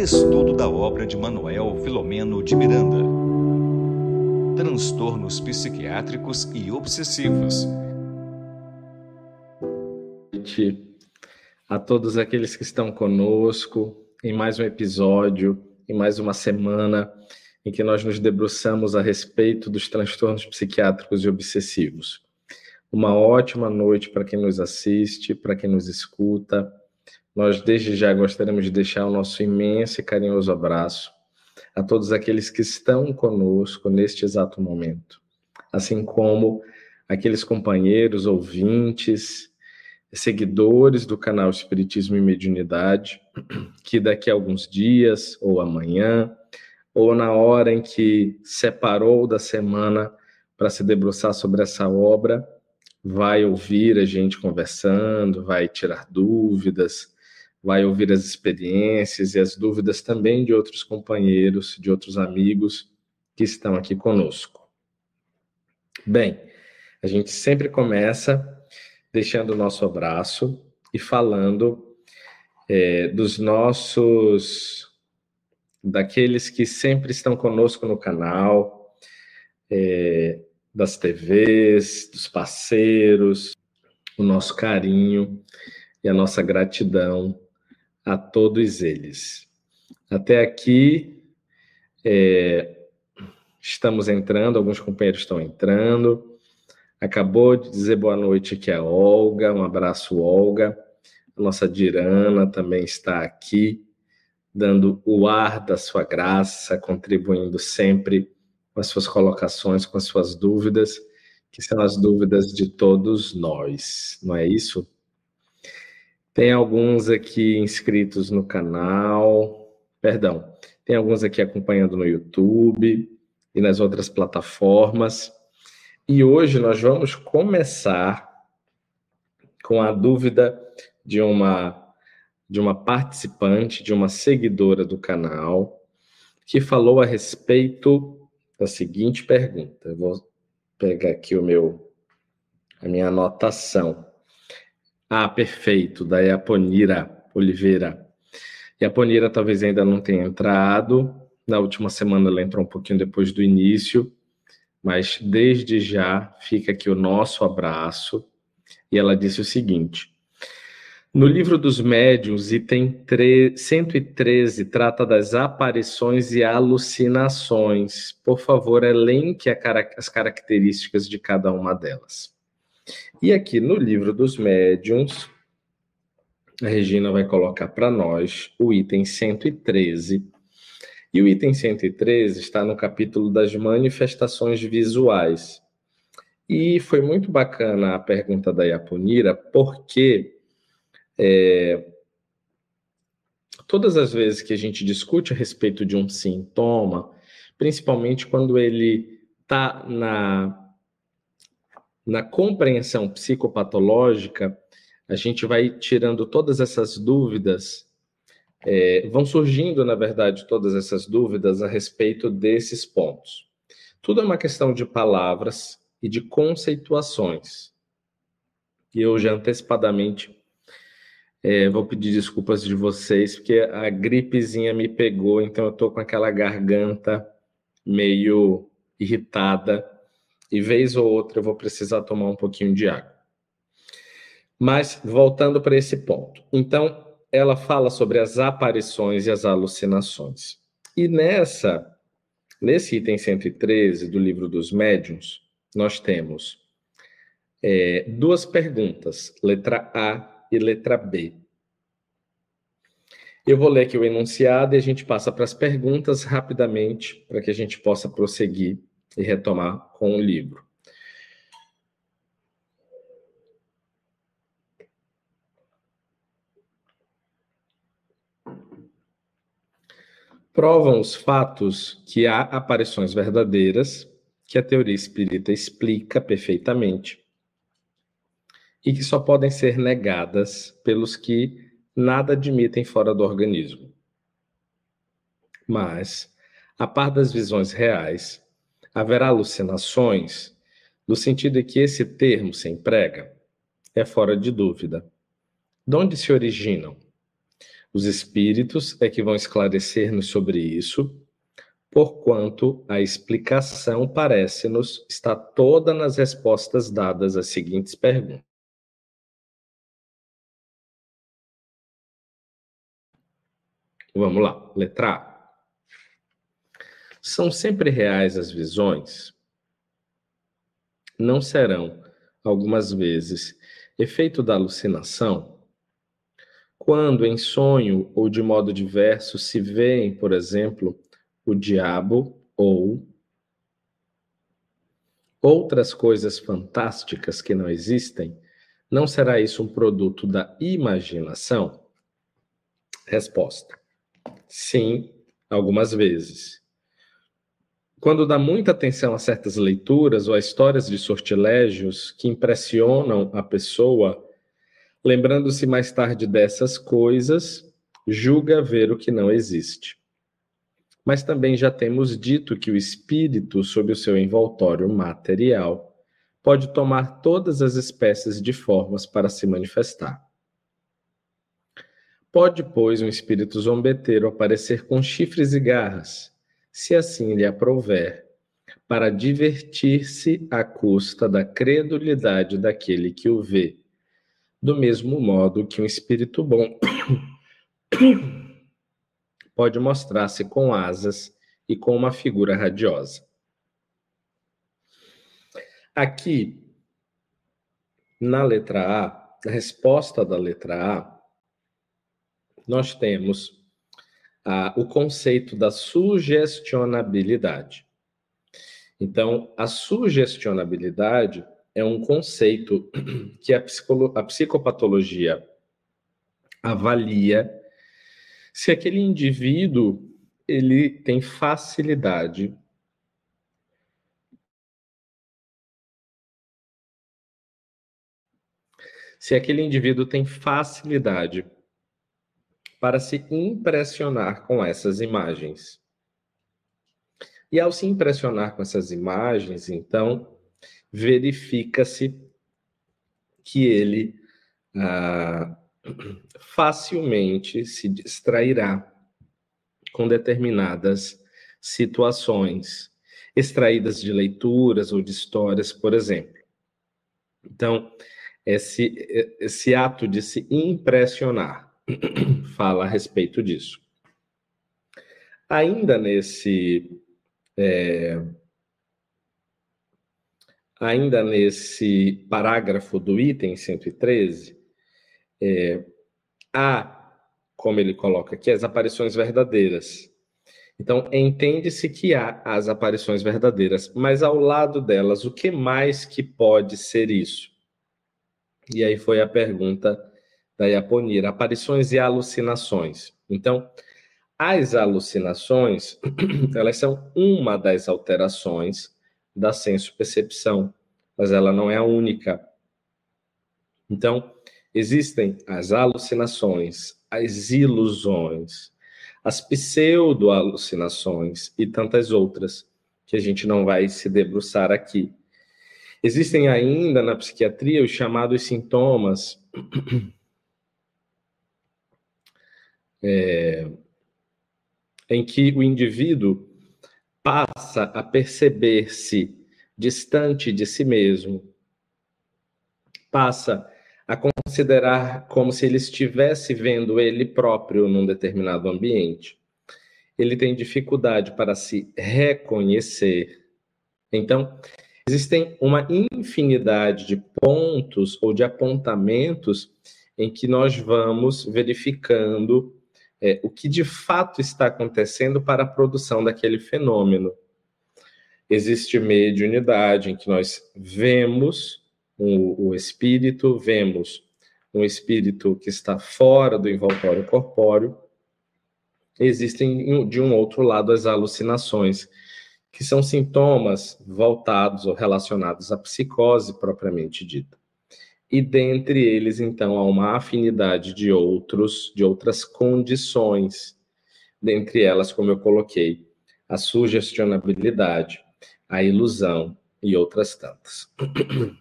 Estudo da obra de Manuel Filomeno de Miranda. Transtornos psiquiátricos e obsessivos. A todos aqueles que estão conosco em mais um episódio, em mais uma semana em que nós nos debruçamos a respeito dos transtornos psiquiátricos e obsessivos. Uma ótima noite para quem nos assiste, para quem nos escuta nós, desde já, gostaríamos de deixar o nosso imenso e carinhoso abraço a todos aqueles que estão conosco neste exato momento, assim como aqueles companheiros, ouvintes, seguidores do canal Espiritismo e Mediunidade, que daqui a alguns dias, ou amanhã, ou na hora em que separou da semana para se debruçar sobre essa obra, vai ouvir a gente conversando, vai tirar dúvidas, vai ouvir as experiências e as dúvidas também de outros companheiros, de outros amigos que estão aqui conosco. Bem, a gente sempre começa deixando o nosso abraço e falando é, dos nossos, daqueles que sempre estão conosco no canal, é, das TVs, dos parceiros, o nosso carinho e a nossa gratidão a todos eles. Até aqui, é, estamos entrando, alguns companheiros estão entrando. Acabou de dizer boa noite aqui a Olga, um abraço, Olga. A nossa Dirana também está aqui, dando o ar da sua graça, contribuindo sempre com as suas colocações, com as suas dúvidas, que são as dúvidas de todos nós, não é isso? Tem alguns aqui inscritos no canal, perdão, tem alguns aqui acompanhando no YouTube e nas outras plataformas. E hoje nós vamos começar com a dúvida de uma de uma participante, de uma seguidora do canal, que falou a respeito da seguinte pergunta. Eu vou pegar aqui o meu a minha anotação. Ah, perfeito, da Yaponira Oliveira. Yaponira talvez ainda não tenha entrado. Na última semana ela entrou um pouquinho depois do início, mas desde já fica aqui o nosso abraço. E ela disse o seguinte: no livro dos médiuns, item 113, trata das aparições e alucinações. Por favor, elenque as características de cada uma delas. E aqui no livro dos médiuns, a Regina vai colocar para nós o item 113. E o item 113 está no capítulo das manifestações visuais. E foi muito bacana a pergunta da Yaponira, porque é, todas as vezes que a gente discute a respeito de um sintoma, principalmente quando ele está na na compreensão psicopatológica, a gente vai tirando todas essas dúvidas, é, vão surgindo, na verdade, todas essas dúvidas a respeito desses pontos. Tudo é uma questão de palavras e de conceituações. E eu já antecipadamente é, vou pedir desculpas de vocês, porque a gripezinha me pegou, então eu tô com aquela garganta meio irritada e vez ou outra eu vou precisar tomar um pouquinho de água. Mas voltando para esse ponto. Então, ela fala sobre as aparições e as alucinações. E nessa nesse item 113 do livro dos médiuns, nós temos é, duas perguntas, letra A e letra B. Eu vou ler aqui o enunciado e a gente passa para as perguntas rapidamente, para que a gente possa prosseguir e retomar com o livro. Provam os fatos que há aparições verdadeiras, que a teoria espírita explica perfeitamente, e que só podem ser negadas pelos que nada admitem fora do organismo. Mas, a par das visões reais, haverá alucinações, no sentido de que esse termo se emprega, é fora de dúvida. De onde se originam? Os espíritos é que vão esclarecer-nos sobre isso, porquanto a explicação parece-nos estar toda nas respostas dadas às seguintes perguntas. Vamos lá, letra A. São sempre reais as visões? Não serão, algumas vezes, efeito da alucinação? Quando em sonho ou de modo diverso se veem, por exemplo, o diabo ou outras coisas fantásticas que não existem, não será isso um produto da imaginação? Resposta: Sim, algumas vezes. Quando dá muita atenção a certas leituras ou a histórias de sortilégios que impressionam a pessoa, lembrando-se mais tarde dessas coisas, julga ver o que não existe. Mas também já temos dito que o espírito, sob o seu envoltório material, pode tomar todas as espécies de formas para se manifestar. Pode, pois, um espírito zombeteiro aparecer com chifres e garras, se assim lhe aprouver, para divertir-se à custa da credulidade daquele que o vê, do mesmo modo que um espírito bom pode mostrar-se com asas e com uma figura radiosa. Aqui, na letra A, a resposta da letra A, nós temos ah, o conceito da sugestionabilidade. Então, a sugestionabilidade é um conceito que a, a psicopatologia avalia se aquele indivíduo ele tem facilidade se aquele indivíduo tem facilidade para se impressionar com essas imagens. E ao se impressionar com essas imagens, então, verifica-se que ele ah, facilmente se distrairá com determinadas situações, extraídas de leituras ou de histórias, por exemplo. Então, esse, esse ato de se impressionar fala a respeito disso. Ainda nesse. É, ainda nesse parágrafo do item 113, é, há, como ele coloca aqui, as aparições verdadeiras. Então, entende-se que há as aparições verdadeiras, mas ao lado delas, o que mais que pode ser isso? E aí foi a pergunta da Iaponira, aparições e alucinações. Então, as alucinações, elas são uma das alterações da senso-percepção, mas ela não é a única. Então, existem as alucinações, as ilusões, as pseudo-alucinações e tantas outras que a gente não vai se debruçar aqui. Existem ainda na psiquiatria os chamados sintomas é, em que o indivíduo passa a perceber-se distante de si mesmo, passa a considerar como se ele estivesse vendo ele próprio num determinado ambiente. Ele tem dificuldade para se reconhecer. Então, existem uma infinidade de pontos ou de apontamentos em que nós vamos verificando é, o que de fato está acontecendo para a produção daquele fenômeno. Existe mediunidade em que nós vemos o, o espírito, vemos um espírito que está fora do envoltório corpóreo. Existem, de um outro lado, as alucinações, que são sintomas voltados ou relacionados à psicose propriamente dita e dentre eles, então, há uma afinidade de outros, de outras condições, dentre elas, como eu coloquei, a sugestionabilidade, a ilusão e outras tantas.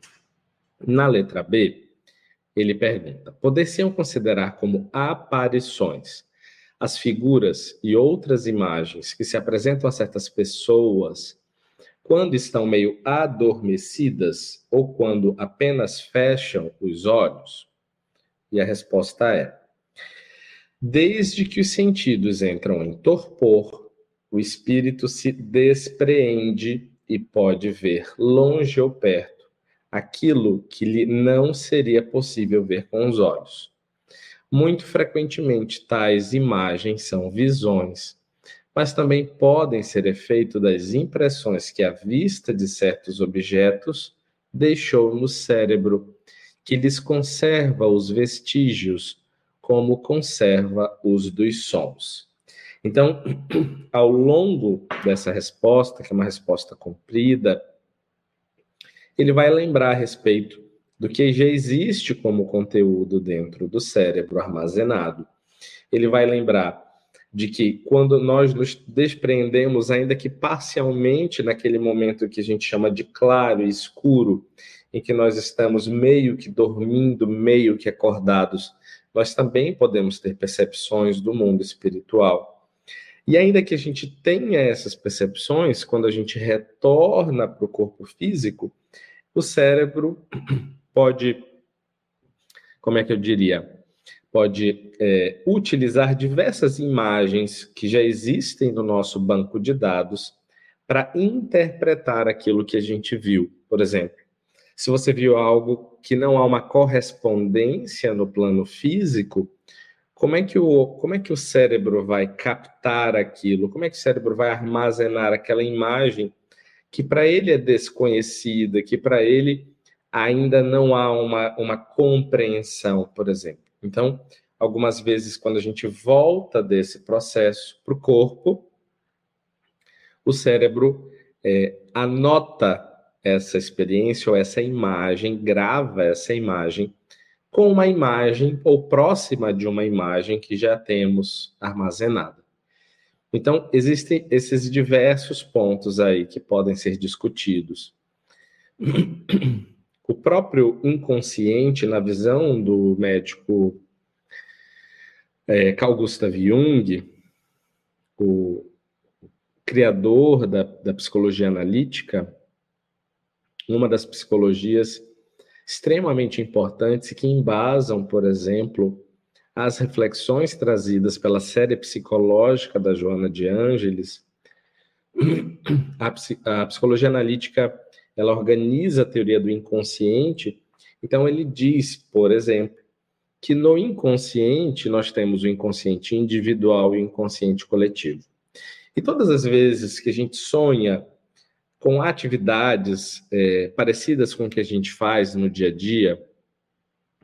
Na letra B, ele pergunta: poder-se considerar como aparições as figuras e outras imagens que se apresentam a certas pessoas quando estão meio adormecidas ou quando apenas fecham os olhos? E a resposta é: desde que os sentidos entram em torpor, o espírito se despreende e pode ver longe ou perto aquilo que lhe não seria possível ver com os olhos. Muito frequentemente, tais imagens são visões, mas também podem ser efeito das impressões que a vista de certos objetos deixou no cérebro, que lhes conserva os vestígios, como conserva os dos sons. Então, ao longo dessa resposta, que é uma resposta comprida, ele vai lembrar a respeito do que já existe como conteúdo dentro do cérebro armazenado. Ele vai lembrar de que quando nós nos despreendemos, ainda que parcialmente, naquele momento que a gente chama de claro e escuro, em que nós estamos meio que dormindo, meio que acordados, nós também podemos ter percepções do mundo espiritual. E ainda que a gente tenha essas percepções, quando a gente retorna para o corpo físico, o cérebro pode, como é que eu diria? Pode é, utilizar diversas imagens que já existem no nosso banco de dados para interpretar aquilo que a gente viu. Por exemplo, se você viu algo que não há uma correspondência no plano físico, como é que o, como é que o cérebro vai captar aquilo? Como é que o cérebro vai armazenar aquela imagem que para ele é desconhecida, que para ele ainda não há uma, uma compreensão, por exemplo. Então, algumas vezes, quando a gente volta desse processo para o corpo, o cérebro é, anota essa experiência ou essa imagem, grava essa imagem com uma imagem ou próxima de uma imagem que já temos armazenada. Então, existem esses diversos pontos aí que podem ser discutidos. O próprio inconsciente, na visão do médico é, Carl Gustav Jung, o criador da, da psicologia analítica, uma das psicologias extremamente importantes que embasam, por exemplo, as reflexões trazidas pela série psicológica da Joana de Ângeles, a, a psicologia analítica ela organiza a teoria do inconsciente. Então, ele diz, por exemplo, que no inconsciente nós temos o inconsciente individual e o inconsciente coletivo. E todas as vezes que a gente sonha com atividades é, parecidas com o que a gente faz no dia a dia,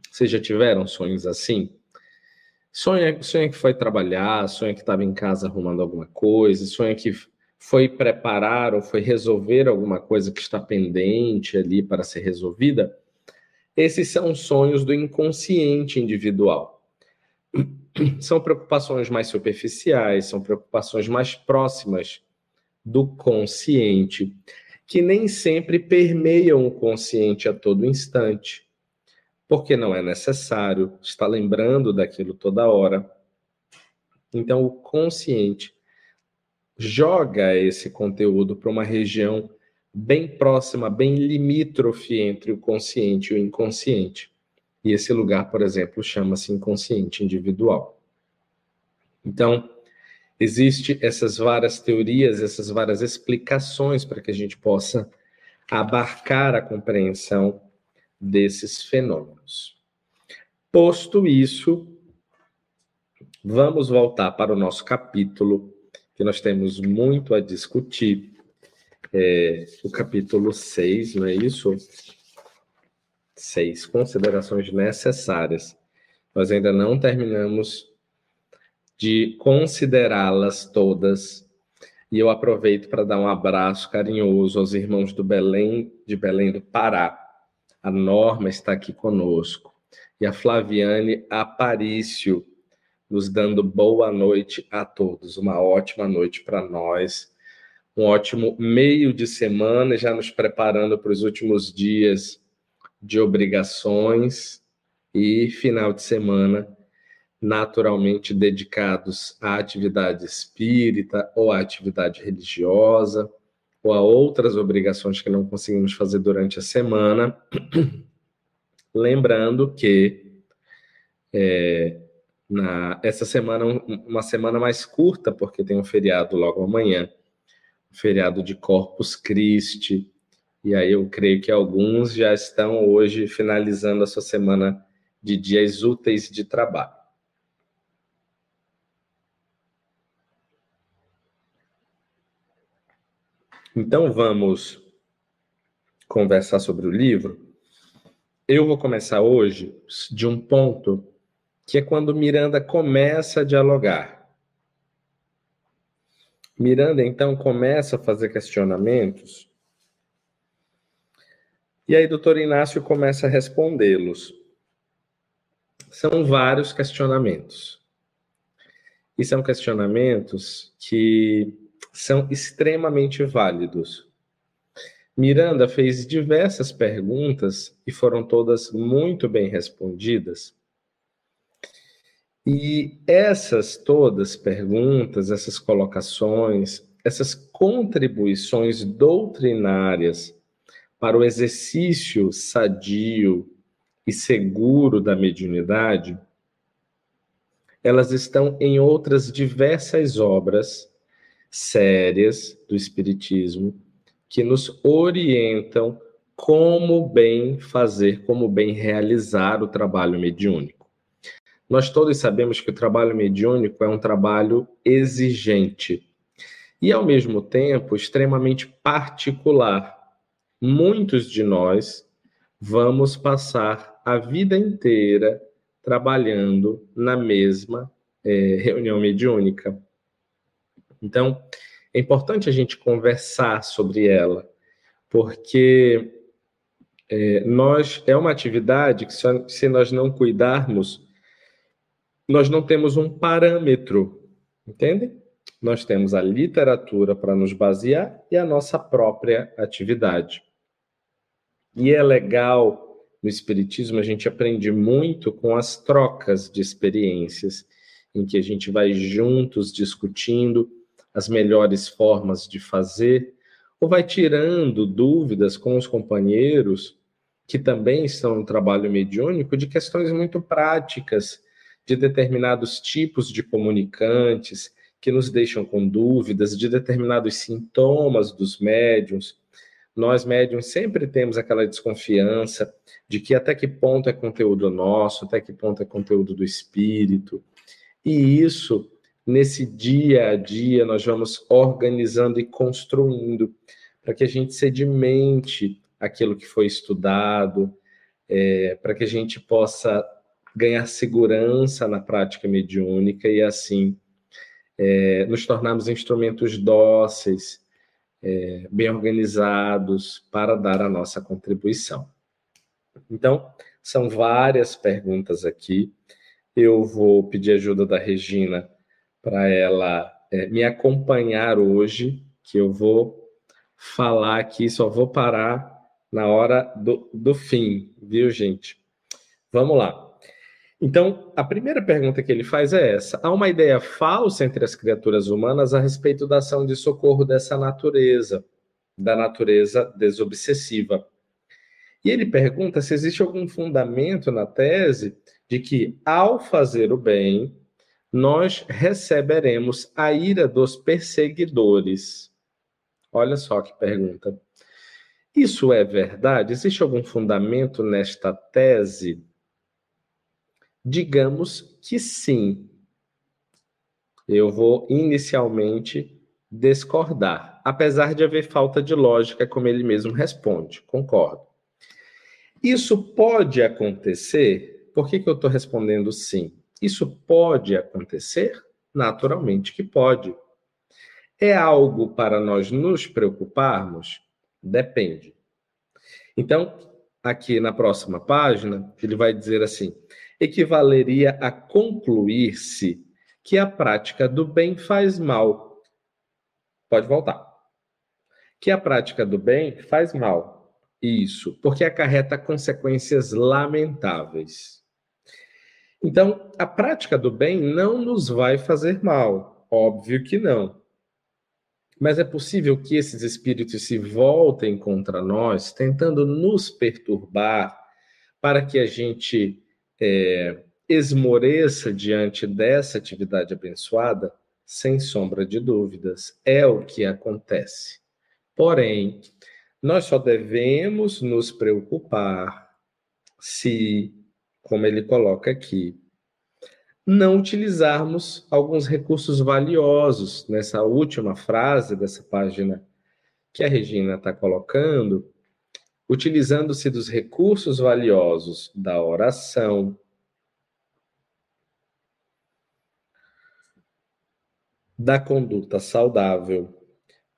vocês já tiveram sonhos assim? Sonha, sonha que foi trabalhar, sonha que estava em casa arrumando alguma coisa, sonha que foi preparar ou foi resolver alguma coisa que está pendente ali para ser resolvida, esses são sonhos do inconsciente individual. São preocupações mais superficiais, são preocupações mais próximas do consciente, que nem sempre permeiam o consciente a todo instante, porque não é necessário estar lembrando daquilo toda hora. Então, o consciente joga esse conteúdo para uma região bem próxima, bem limítrofe entre o consciente e o inconsciente. E esse lugar, por exemplo, chama-se inconsciente individual. Então, existe essas várias teorias, essas várias explicações para que a gente possa abarcar a compreensão desses fenômenos. Posto isso, vamos voltar para o nosso capítulo que nós temos muito a discutir. É, o capítulo 6, não é isso? 6. Considerações necessárias. Nós ainda não terminamos de considerá-las todas. E eu aproveito para dar um abraço carinhoso aos irmãos do Belém, de Belém do Pará. A Norma está aqui conosco. E a Flaviane Aparício, nos dando boa noite a todos. Uma ótima noite para nós. Um ótimo meio de semana, já nos preparando para os últimos dias de obrigações e final de semana naturalmente dedicados à atividade espírita ou à atividade religiosa ou a outras obrigações que não conseguimos fazer durante a semana. Lembrando que é, na, essa semana, uma semana mais curta, porque tem um feriado logo amanhã, feriado de Corpus Christi, e aí eu creio que alguns já estão hoje finalizando a sua semana de dias úteis de trabalho. Então vamos conversar sobre o livro. Eu vou começar hoje de um ponto que é quando Miranda começa a dialogar. Miranda então começa a fazer questionamentos. E aí doutor Inácio começa a respondê-los. São vários questionamentos. E são questionamentos que são extremamente válidos. Miranda fez diversas perguntas e foram todas muito bem respondidas. E essas todas perguntas, essas colocações, essas contribuições doutrinárias para o exercício sadio e seguro da mediunidade, elas estão em outras diversas obras sérias do Espiritismo que nos orientam como bem fazer, como bem realizar o trabalho mediúnico. Nós todos sabemos que o trabalho mediúnico é um trabalho exigente e, ao mesmo tempo, extremamente particular. Muitos de nós vamos passar a vida inteira trabalhando na mesma é, reunião mediúnica. Então, é importante a gente conversar sobre ela, porque é, nós é uma atividade que se nós não cuidarmos, nós não temos um parâmetro, entende? Nós temos a literatura para nos basear e a nossa própria atividade. E é legal no Espiritismo, a gente aprende muito com as trocas de experiências, em que a gente vai juntos discutindo as melhores formas de fazer, ou vai tirando dúvidas com os companheiros que também estão no trabalho mediúnico de questões muito práticas, de determinados tipos de comunicantes que nos deixam com dúvidas, de determinados sintomas dos médiums. Nós, médiums, sempre temos aquela desconfiança de que até que ponto é conteúdo nosso, até que ponto é conteúdo do espírito. E isso nesse dia a dia nós vamos organizando e construindo para que a gente sedimente aquilo que foi estudado, é, para que a gente possa ganhar segurança na prática mediúnica e assim é, nos tornarmos instrumentos dóceis, é, bem organizados para dar a nossa contribuição. Então, são várias perguntas aqui. Eu vou pedir ajuda da Regina para ela é, me acompanhar hoje, que eu vou falar aqui, só vou parar na hora do, do fim, viu, gente? Vamos lá. Então, a primeira pergunta que ele faz é essa: há uma ideia falsa entre as criaturas humanas a respeito da ação de socorro dessa natureza, da natureza desobsessiva. E ele pergunta se existe algum fundamento na tese de que, ao fazer o bem, nós receberemos a ira dos perseguidores. Olha só que pergunta. Isso é verdade? Existe algum fundamento nesta tese? Digamos que sim. Eu vou inicialmente discordar, apesar de haver falta de lógica, como ele mesmo responde. Concordo. Isso pode acontecer? Por que, que eu estou respondendo sim? Isso pode acontecer? Naturalmente que pode. É algo para nós nos preocuparmos? Depende. Então, aqui na próxima página, ele vai dizer assim: equivaleria a concluir-se que a prática do bem faz mal. Pode voltar. Que a prática do bem faz mal. Isso, porque acarreta consequências lamentáveis. Então, a prática do bem não nos vai fazer mal, óbvio que não. Mas é possível que esses espíritos se voltem contra nós, tentando nos perturbar, para que a gente é, esmoreça diante dessa atividade abençoada? Sem sombra de dúvidas, é o que acontece. Porém, nós só devemos nos preocupar se, como ele coloca aqui, não utilizarmos alguns recursos valiosos nessa última frase dessa página que a Regina está colocando, utilizando-se dos recursos valiosos da oração, da conduta saudável,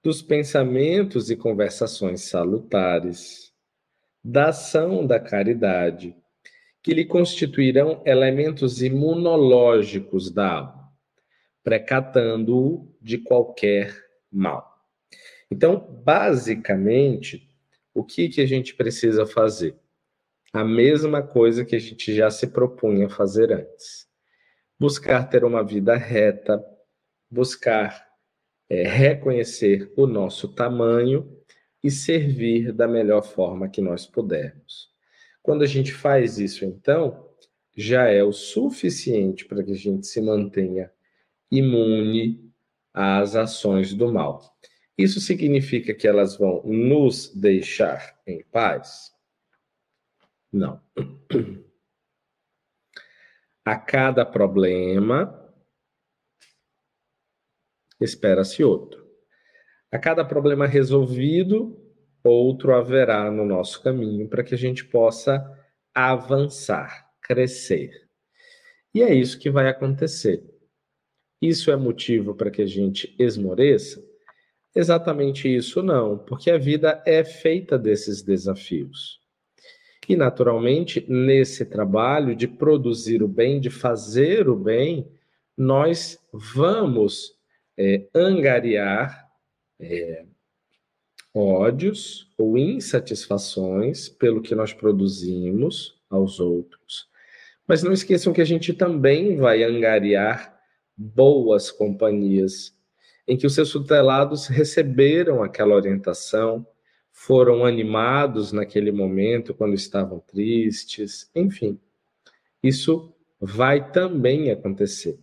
dos pensamentos e conversações salutares, da ação da caridade, que lhe constituirão elementos imunológicos da alma, precatando-o de qualquer mal. Então, basicamente, o que, que a gente precisa fazer? A mesma coisa que a gente já se propunha fazer antes. Buscar ter uma vida reta, buscar é, reconhecer o nosso tamanho e servir da melhor forma que nós pudermos. Quando a gente faz isso, então, já é o suficiente para que a gente se mantenha imune às ações do mal. Isso significa que elas vão nos deixar em paz? Não. A cada problema, espera-se outro. A cada problema resolvido, outro haverá no nosso caminho para que a gente possa avançar, crescer. E é isso que vai acontecer. Isso é motivo para que a gente esmoreça? Exatamente isso não, porque a vida é feita desses desafios. E, naturalmente, nesse trabalho de produzir o bem, de fazer o bem, nós vamos é, angariar é, ódios ou insatisfações pelo que nós produzimos aos outros. Mas não esqueçam que a gente também vai angariar boas companhias, em que os seus tutelados receberam aquela orientação, foram animados naquele momento quando estavam tristes, enfim. Isso vai também acontecer.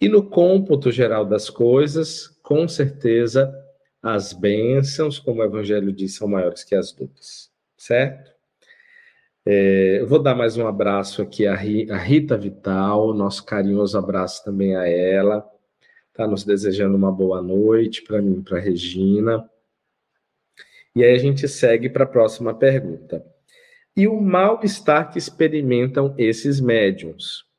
E no cômputo geral das coisas, com certeza, as bênçãos, como o Evangelho diz, são maiores que as dores, certo? É, eu vou dar mais um abraço aqui à Rita Vital, nosso carinhoso abraço também a ela, está nos desejando uma boa noite para mim, para Regina. E aí a gente segue para a próxima pergunta. E o mal-estar que experimentam esses médiums?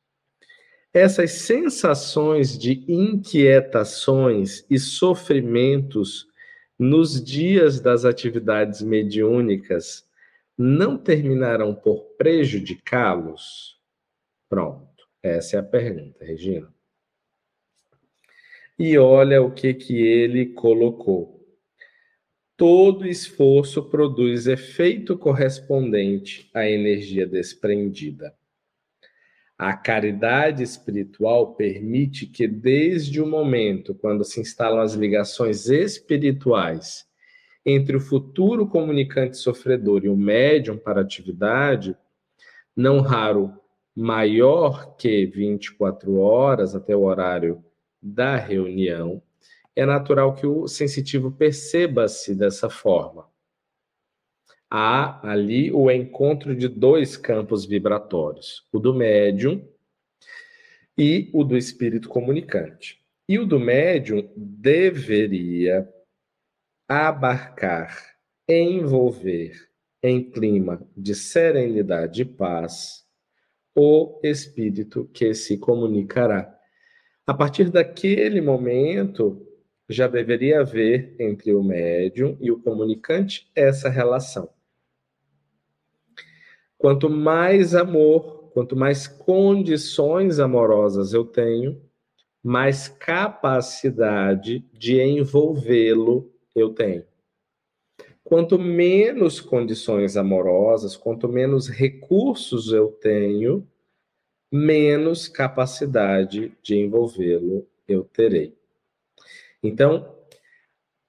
essas sensações de inquietações e sofrimentos nos dias das atividades mediúnicas não terminarão por prejudicá-los? Pronto, essa é a pergunta, Regina. E olha o que que ele colocou. Todo esforço produz efeito correspondente à energia desprendida. A caridade espiritual permite que, desde o momento quando se instalam as ligações espirituais entre o futuro comunicante sofredor e o médium para atividade, não raro maior que 24 horas até o horário da reunião, é natural que o sensitivo perceba-se dessa forma há ali o encontro de dois campos vibratórios, o do médium e o do espírito comunicante. E o do médium deveria abarcar, envolver em clima de serenidade e paz o espírito que se comunicará. A partir daquele momento, já deveria haver entre o médium e o comunicante essa relação. Quanto mais amor, quanto mais condições amorosas eu tenho, mais capacidade de envolvê-lo eu tenho. Quanto menos condições amorosas, quanto menos recursos eu tenho, menos capacidade de envolvê-lo eu terei. Então,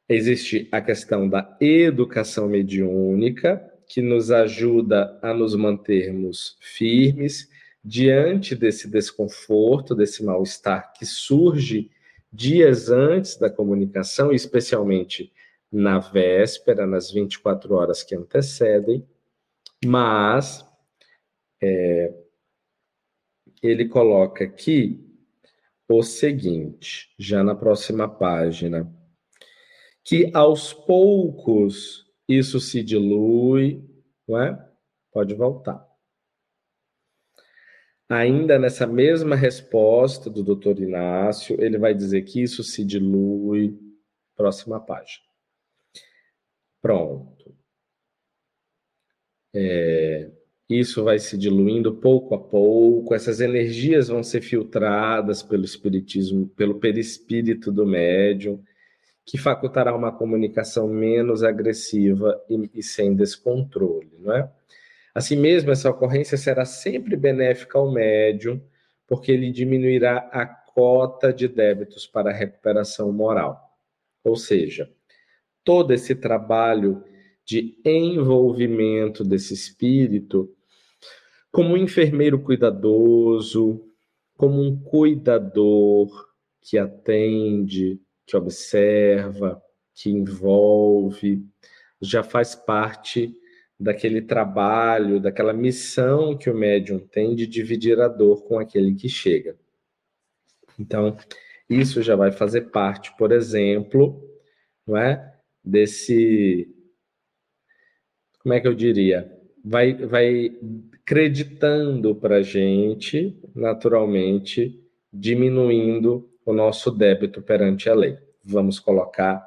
existe a questão da educação mediúnica, que nos ajuda a nos mantermos firmes diante desse desconforto, desse mal-estar que surge dias antes da comunicação, especialmente na véspera, nas 24 horas que antecedem, mas é, ele coloca aqui o seguinte, já na próxima página, que aos poucos isso se dilui, não é? Pode voltar. Ainda nessa mesma resposta do doutor Inácio, ele vai dizer que isso se dilui. Próxima página. Pronto. É, isso vai se diluindo pouco a pouco, essas energias vão ser filtradas pelo espiritismo, pelo perispírito do médium, que facultará uma comunicação menos agressiva e, e sem descontrole, não é? Assim mesmo, essa ocorrência será sempre benéfica ao médium, porque ele diminuirá a cota de débitos para a recuperação moral. Ou seja, todo esse trabalho de envolvimento desse espírito como um enfermeiro cuidadoso, como um cuidador que atende, que observa, que envolve, já faz parte daquele trabalho, daquela missão que o médium tem de dividir a dor com aquele que chega. Então, isso já vai fazer parte, por exemplo, não é? Desse como é que eu diria? Vai vai creditando para a gente, naturalmente, diminuindo o nosso débito perante a lei. Vamos colocar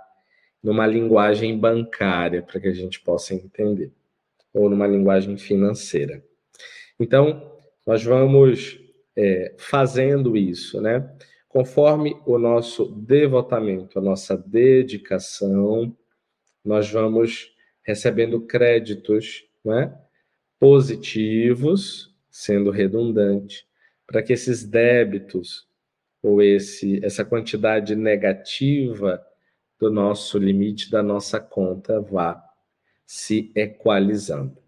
numa linguagem bancária para que a gente possa entender ou numa linguagem financeira. Então, nós vamos é, fazendo isso, né? Conforme o nosso devotamento, a nossa dedicação, nós vamos recebendo créditos né, positivos, sendo redundante, para que esses débitos ou esse, essa quantidade negativa do nosso limite da nossa conta vá se equalizando.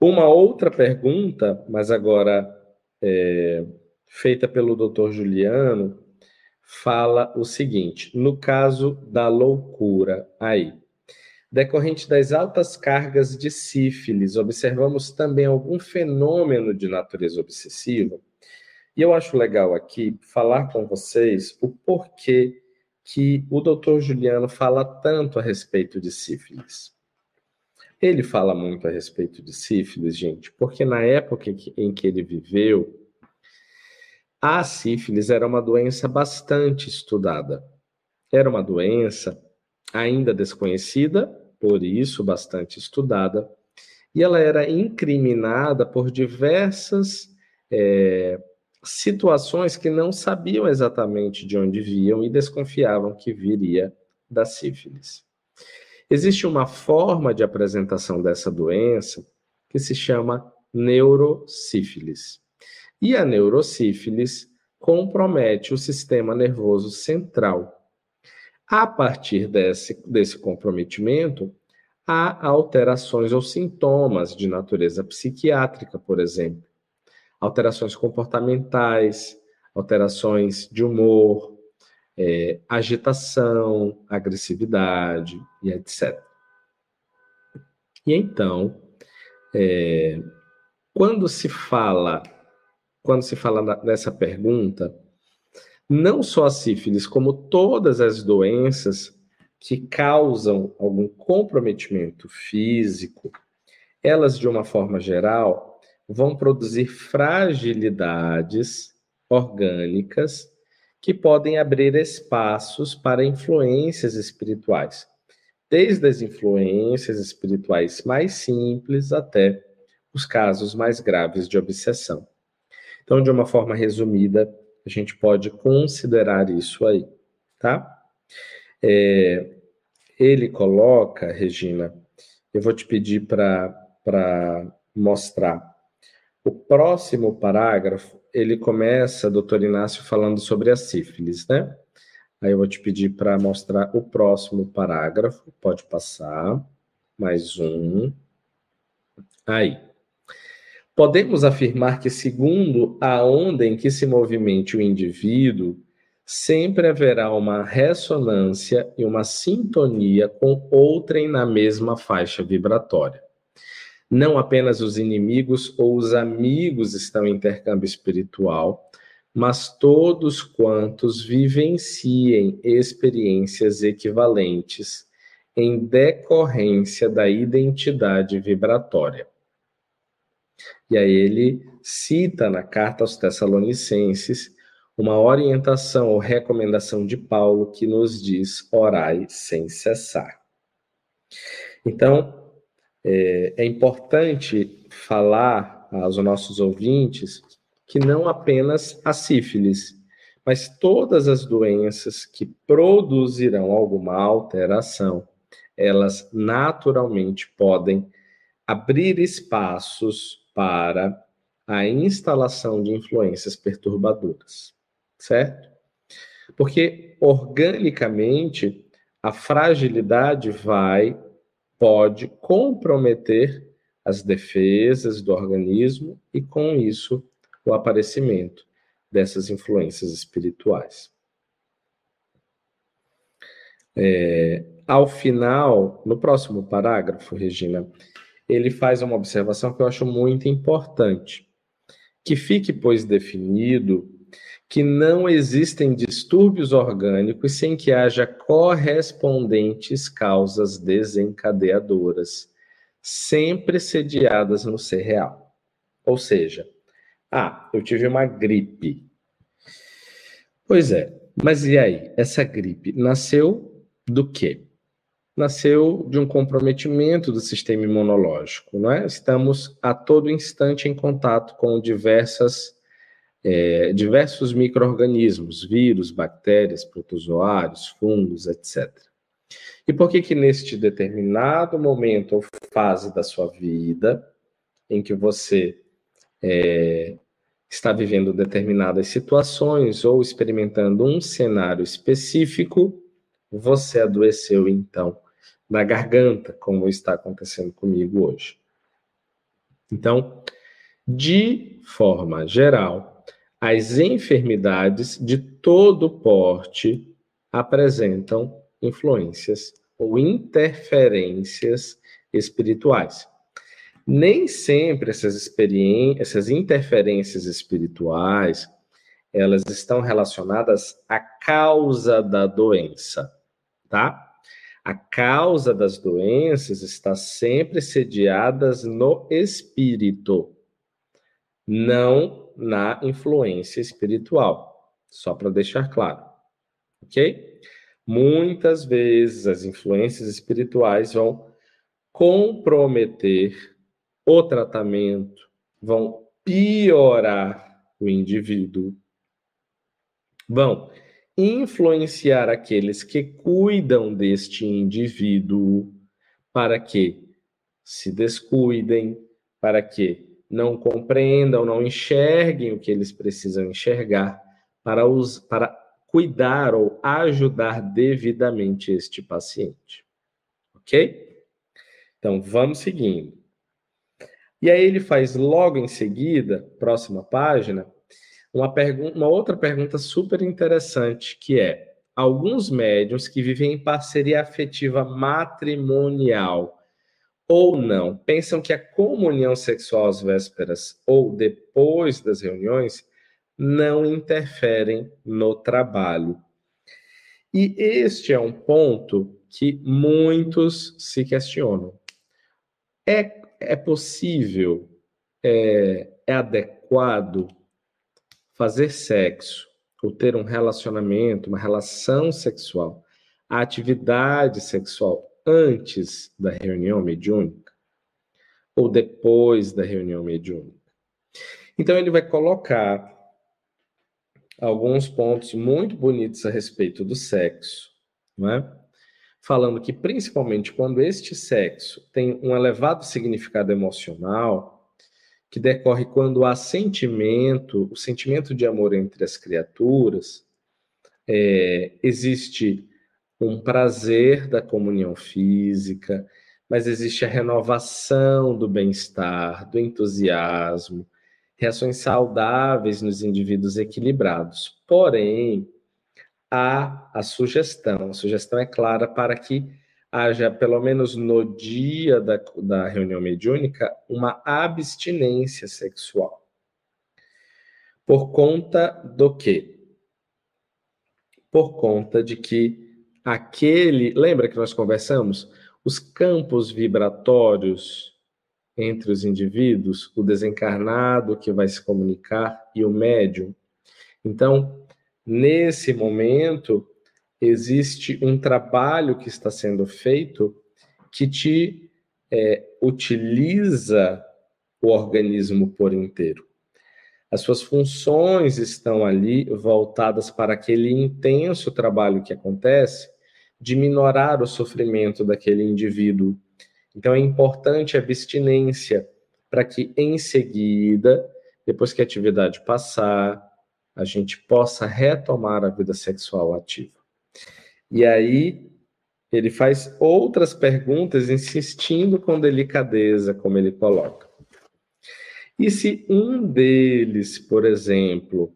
Uma outra pergunta, mas agora é, feita pelo Dr. Juliano, fala o seguinte: no caso da loucura, aí, decorrente das altas cargas de sífilis, observamos também algum fenômeno de natureza obsessiva? E eu acho legal aqui falar com vocês o porquê que o doutor Juliano fala tanto a respeito de sífilis. Ele fala muito a respeito de sífilis, gente, porque na época em que ele viveu, a sífilis era uma doença bastante estudada. Era uma doença ainda desconhecida, por isso bastante estudada, e ela era incriminada por diversas é, situações que não sabiam exatamente de onde viam e desconfiavam que viria da sífilis. Existe uma forma de apresentação dessa doença que se chama neurosífilis. E a neurosífilis compromete o sistema nervoso central. A partir desse, desse comprometimento, há alterações ou sintomas de natureza psiquiátrica, por exemplo, alterações comportamentais, alterações de humor, é, agitação, agressividade e etc. E então, é, quando se fala, quando se fala nessa pergunta, não só a sífilis, como todas as doenças que causam algum comprometimento físico, elas, de uma forma geral, vão produzir fragilidades orgânicas que podem abrir espaços para influências espirituais, desde as influências espirituais mais simples até os casos mais graves de obsessão. Então, de uma forma resumida, a gente pode considerar isso aí, tá? É, ele coloca, Regina, eu vou te pedir para mostrar O próximo parágrafo, ele começa, doutor Inácio, falando sobre a sífilis, né? Aí eu vou te pedir para mostrar o próximo parágrafo. Pode passar. Mais um. Aí. Podemos afirmar que, segundo a onda em que se movimente o indivíduo, sempre haverá uma ressonância e uma sintonia com outrem na mesma faixa vibratória. Não apenas os inimigos ou os amigos estão em intercâmbio espiritual, mas todos quantos vivenciem experiências equivalentes em decorrência da identidade vibratória. E aí ele cita na carta aos Tessalonicenses uma orientação ou recomendação de Paulo que nos diz: orai sem cessar. Então, é, é importante falar aos nossos ouvintes que não apenas a sífilis, mas todas as doenças que produzirão alguma alteração, elas naturalmente podem abrir espaços para a instalação de influências perturbadoras, certo? Porque organicamente a fragilidade vai pode comprometer as defesas do organismo e com isso o aparecimento dessas influências espirituais. É, ao final, no próximo parágrafo, Regina, ele faz uma observação que eu acho muito importante. Que fique, pois, definido que não existem distúrbios orgânicos sem que haja correspondentes causas desencadeadoras, sempre sediadas no ser real. Ou seja, ah, eu tive uma gripe. Pois é, mas e aí? Essa gripe nasceu do quê? Nasceu de um comprometimento do sistema imunológico, não é? Estamos a todo instante em contato com diversas, é, diversos micro-organismos, vírus, bactérias, protozoários, fungos, etc. E por que que neste determinado momento ou fase da sua vida, em que você é, está vivendo determinadas situações ou experimentando um cenário específico, você adoeceu então na garganta, como está acontecendo comigo hoje. Então, de forma geral, as enfermidades de todo porte apresentam influências ou interferências espirituais nem sempre essas experiências, essas interferências espirituais, elas estão relacionadas à causa da doença, tá? A causa das doenças está sempre sediadas no espírito, não na influência espiritual. Só para deixar claro, ok? Muitas vezes as influências espirituais vão comprometer o tratamento vão piorar o indivíduo, vão influenciar aqueles que cuidam deste indivíduo para que se descuidem, para que não compreendam, não enxerguem o que eles precisam enxergar para, os, para cuidar ou ajudar devidamente este paciente. Ok? Então, vamos seguindo. E aí ele faz logo em seguida, próxima página, uma, uma outra pergunta super interessante, que é: alguns médiums que vivem em parceria afetiva matrimonial ou não, pensam que a comunhão sexual às vésperas ou depois das reuniões não interferem no trabalho. E este é um ponto que muitos se questionam. É é possível, é, é adequado fazer sexo ou ter um relacionamento, uma relação sexual, a atividade sexual antes da reunião mediúnica ou depois da reunião mediúnica. Então ele vai colocar alguns pontos muito bonitos a respeito do sexo, não é? falando que, principalmente quando este sexo tem um elevado significado emocional, que decorre quando há sentimento, o sentimento de amor entre as criaturas, é, existe um prazer da comunhão física, mas existe a renovação do bem-estar, do entusiasmo, reações saudáveis nos indivíduos equilibrados. Porém, há a sugestão, a sugestão é clara para que haja, pelo menos no dia da, da reunião mediúnica, uma abstinência sexual. Por conta do quê? Por conta de que aquele. Lembra que nós conversamos? Os campos vibratórios entre os indivíduos, o desencarnado que vai se comunicar e o médium. Então, nesse momento, existe um trabalho que está sendo feito que te é, utiliza o organismo por inteiro. As suas funções estão ali voltadas para aquele intenso trabalho que acontece de minorar o sofrimento daquele indivíduo. Então é importante a abstinência para que em seguida, depois que a atividade passar, a gente possa retomar a vida sexual ativa. E aí ele faz outras perguntas, insistindo com delicadeza, como ele coloca. E se um deles, por exemplo,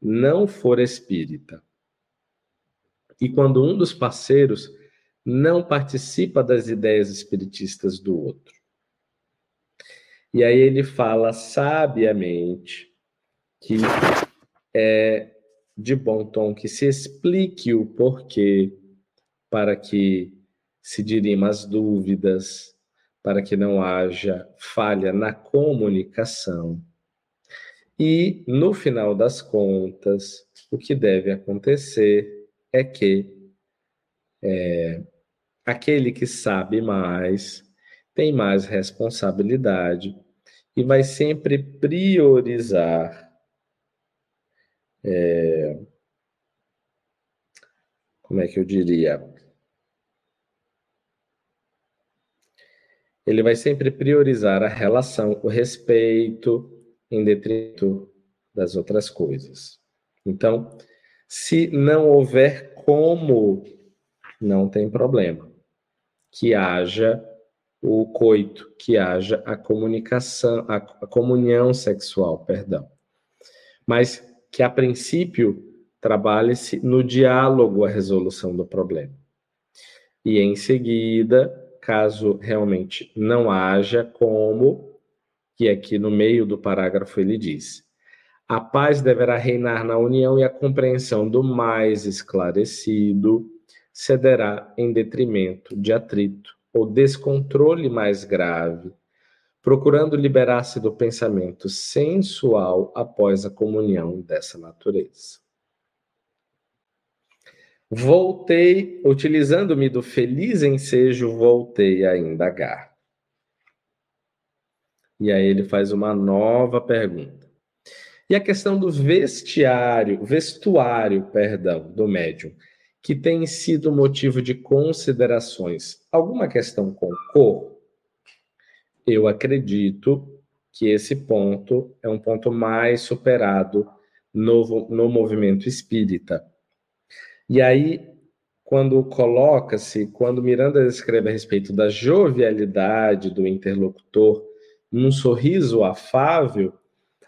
não for espírita, e quando um dos parceiros não participa das ideias espiritistas do outro. E aí ele fala sabiamente que é de bom tom que se explique o porquê para que se dirima as dúvidas, para que não haja falha na comunicação. E, no final das contas, o que deve acontecer é que é, aquele que sabe mais tem mais responsabilidade e vai sempre priorizar é, como é que eu diria? Ele vai sempre priorizar a relação, o respeito, em detrimento das outras coisas. Então, se não houver como, não tem problema. Que haja o coito, que haja a comunicação, a, comunhão sexual, perdão. Mas que a princípio trabalhe-se no diálogo a resolução do problema. E em seguida, caso realmente não haja como, que aqui no meio do parágrafo ele diz: a paz deverá reinar na união e a compreensão do mais esclarecido cederá em detrimento de atrito ou descontrole mais grave procurando liberar-se do pensamento sensual após a comunhão dessa natureza. Voltei, utilizando-me do feliz ensejo, voltei a indagar. E aí ele faz uma nova pergunta. E a questão do vestiário, vestuário, perdão, do médium, que tem sido motivo de considerações. Alguma questão com cor? eu acredito que esse ponto é um ponto mais superado no, no movimento espírita. E aí, quando coloca-se, quando Miranda escreve a respeito da jovialidade do interlocutor num sorriso afável,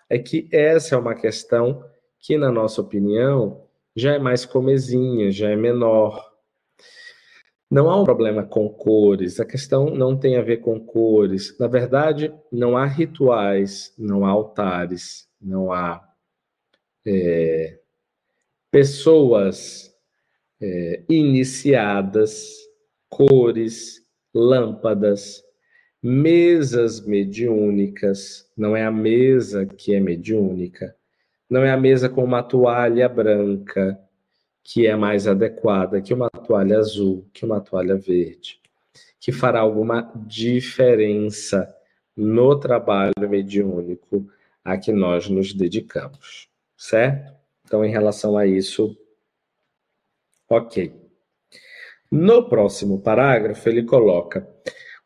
é que essa é uma questão que, na nossa opinião, já é mais comezinha, já é menor. Não há um problema com cores, a questão não tem a ver com cores. Na verdade, não há rituais, não há altares, não há é, pessoas é, iniciadas, cores, lâmpadas, mesas mediúnicas. Não é a mesa que é mediúnica, não é a mesa com uma toalha branca que é mais adequada que uma toalha azul, que uma toalha verde, que fará alguma diferença no trabalho mediúnico a que nós nos dedicamos, certo? Então, em relação a isso, ok. No próximo parágrafo, ele coloca: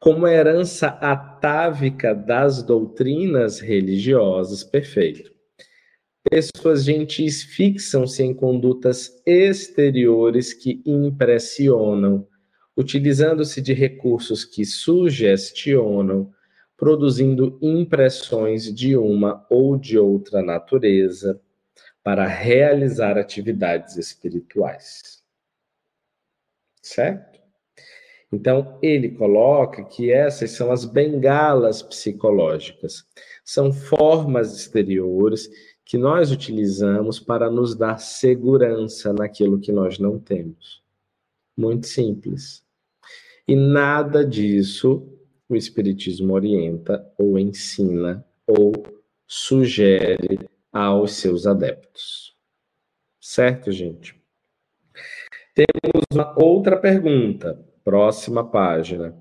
como herança atávica das doutrinas religiosas, perfeito. Pessoas gentis fixam-se em condutas exteriores que impressionam, utilizando-se de recursos que sugestionam, produzindo impressões de uma ou de outra natureza para realizar atividades espirituais. Certo? Então, ele coloca que essas são as bengalas psicológicas. São formas exteriores que nós utilizamos para nos dar segurança naquilo que nós não temos. Muito simples. E nada disso o Espiritismo orienta ou ensina ou sugere aos seus adeptos. Certo, gente? Temos uma outra pergunta Próxima página.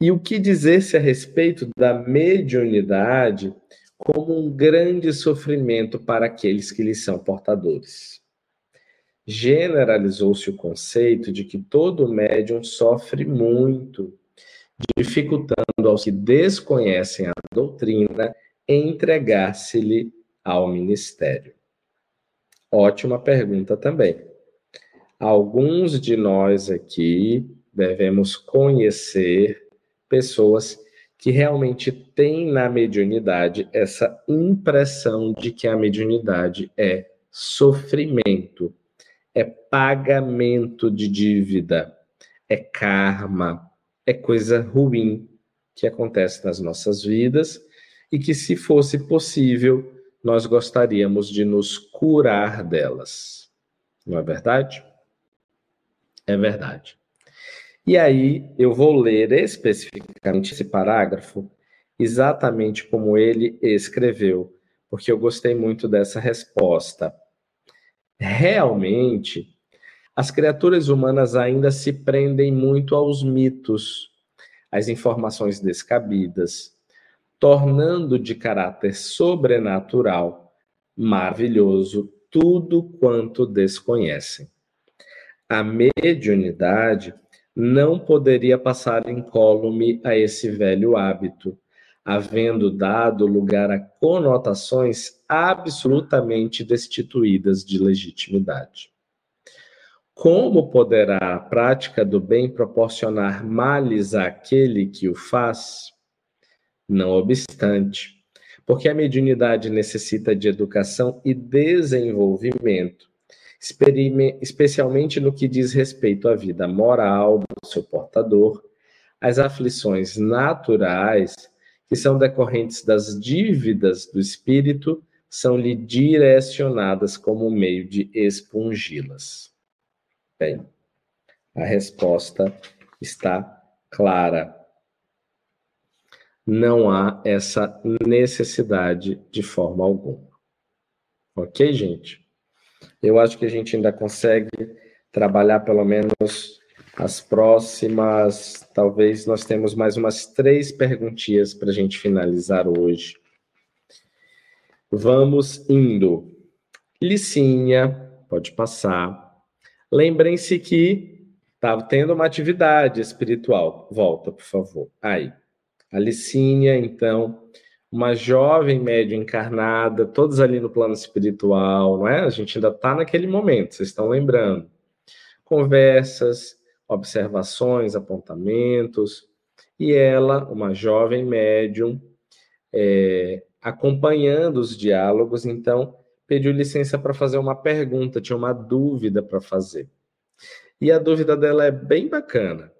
E o que dizer-se a respeito da mediunidade como um grande sofrimento para aqueles que lhe são portadores? Generalizou-se o conceito de que todo médium sofre muito, dificultando aos que desconhecem a doutrina entregar-se-lhe ao ministério. Ótima pergunta também. Alguns de nós aqui devemos conhecer pessoas que realmente têm na mediunidade essa impressão de que a mediunidade é sofrimento, é pagamento de dívida, é karma, é coisa ruim que acontece nas nossas vidas e que, se fosse possível, nós gostaríamos de nos curar delas. Não é verdade? É verdade. E aí eu vou ler especificamente esse parágrafo, exatamente como ele escreveu, porque eu gostei muito dessa resposta. Realmente, as criaturas humanas ainda se prendem muito aos mitos, às informações descabidas, tornando de caráter sobrenatural, maravilhoso, tudo quanto desconhecem. A mediunidade não poderia passar incólume a esse velho hábito, havendo dado lugar a conotações absolutamente destituídas de legitimidade. Como poderá a prática do bem proporcionar males àquele que o faz? Não obstante, porque a mediunidade necessita de educação e desenvolvimento, especialmente no que diz respeito à vida moral do seu portador, as aflições naturais que são decorrentes das dívidas do espírito são-lhe direcionadas como meio de expungi-las. Bem, a resposta está clara. Não há essa necessidade de forma alguma. Ok, gente? Eu acho que a gente ainda consegue trabalhar pelo menos as próximas. Talvez nós temos mais umas três perguntinhas para a gente finalizar hoje. Vamos indo. Licinha, pode passar. Lembrem-se que está tendo uma atividade espiritual. Volta, por favor. Aí. A Licinha, então, uma jovem média encarnada, todos ali no plano espiritual, não é? A gente ainda está naquele momento, vocês estão lembrando. Conversas, observações, apontamentos, e ela, uma jovem médium, é, acompanhando os diálogos, então pediu licença para fazer uma pergunta, tinha uma dúvida para fazer. E a dúvida dela é bem bacana.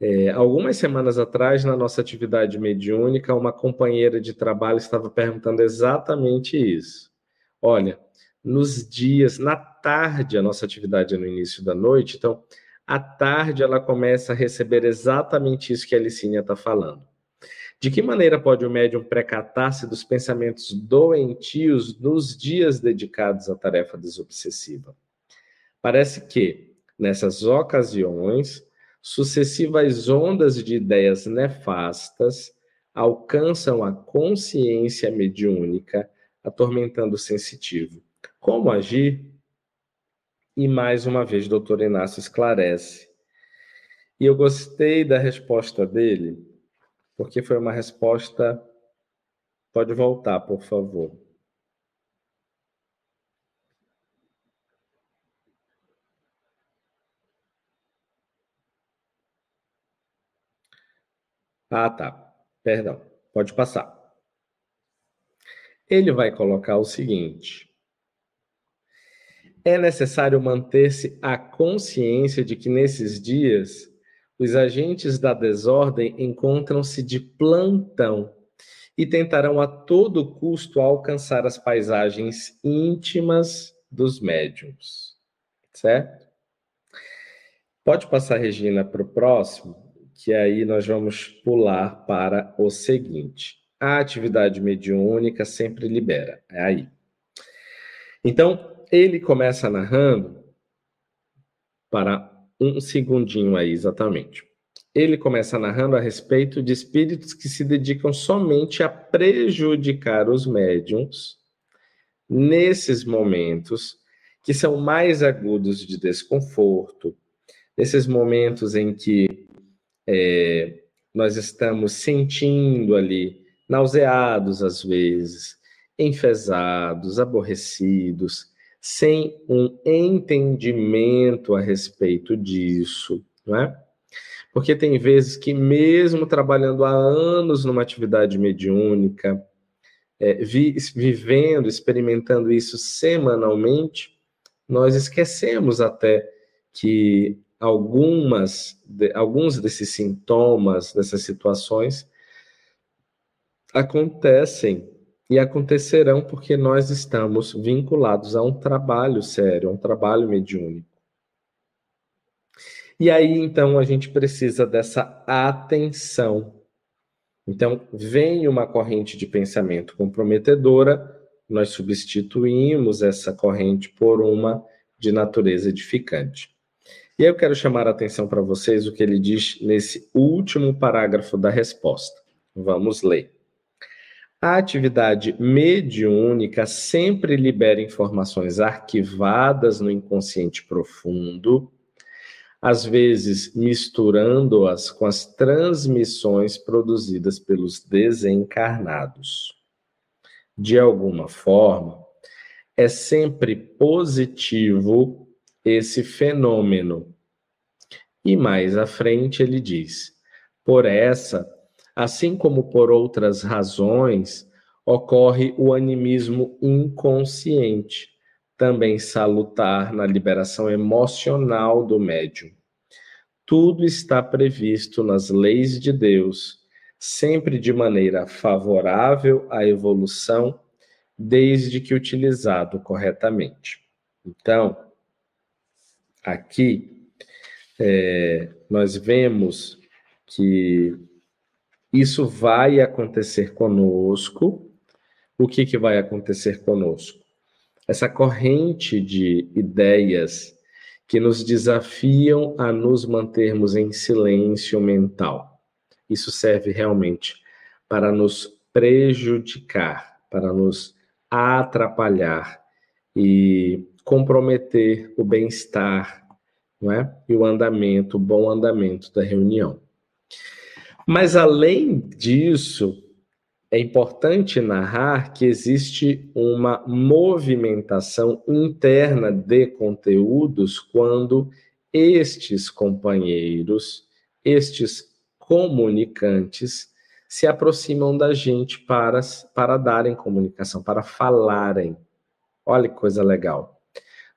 É, algumas semanas atrás, na nossa atividade mediúnica, uma companheira de trabalho estava perguntando exatamente isso. Olha, nos dias, na tarde, a nossa atividade é no início da noite, então, à tarde ela começa a receber exatamente isso que a Licínia está falando. De que maneira pode o médium precatar-se dos pensamentos doentios nos dias dedicados à tarefa desobsessiva? Parece que, nessas ocasiões, sucessivas ondas de ideias nefastas alcançam a consciência mediúnica, atormentando o sensitivo. Como agir? E mais uma vez, doutor Inácio esclarece. E eu gostei da resposta dele, porque foi uma resposta. Pode voltar, por favor. Ah, tá. Perdão. Pode passar. Ele vai colocar o seguinte: é necessário manter-se a consciência de que nesses dias os agentes da desordem encontram-se de plantão e tentarão a todo custo alcançar as paisagens íntimas dos médiums. Certo? Pode passar, Regina, para o próximo, que aí nós vamos pular para o seguinte. A atividade mediúnica sempre libera. É aí. Então, ele começa narrando para um segundinho aí, exatamente. Ele começa narrando a respeito de espíritos que se dedicam somente a prejudicar os médiums nesses momentos que são mais agudos de desconforto, nesses momentos em que é, nós estamos sentindo ali, nauseados às vezes, enfesados, aborrecidos, sem um entendimento a respeito disso, não é? Porque tem vezes que, mesmo trabalhando há anos numa atividade mediúnica, é, vi, vivendo, experimentando isso semanalmente, nós esquecemos até que algumas, de, alguns desses sintomas, dessas situações, acontecem e acontecerão porque nós estamos vinculados a um trabalho sério, a um trabalho mediúnico. E aí, então, a gente precisa dessa atenção. Então, vem uma corrente de pensamento comprometedora, nós substituímos essa corrente por uma de natureza edificante. E eu quero chamar a atenção para vocês o que ele diz nesse último parágrafo da resposta. Vamos ler. A atividade mediúnica sempre libera informações arquivadas no inconsciente profundo, às vezes misturando-as com as transmissões produzidas pelos desencarnados. De alguma forma, é sempre positivo esse fenômeno. E mais à frente ele diz: por essa Assim como por outras razões, ocorre o animismo inconsciente, também salutar na liberação emocional do médium. Tudo está previsto nas leis de Deus, sempre de maneira favorável à evolução, desde que utilizado corretamente. Então, aqui é, nós vemos que isso vai acontecer conosco. O que, que vai acontecer conosco? Essa corrente de ideias que nos desafiam a nos mantermos em silêncio mental. Isso serve realmente para nos prejudicar, para nos atrapalhar e comprometer o bem-estar, não é? E o andamento, o bom andamento da reunião. Mas além disso, é importante narrar que existe uma movimentação interna de conteúdos quando estes companheiros, estes comunicantes, se aproximam da gente para, para darem comunicação, para falarem. Olha que coisa legal.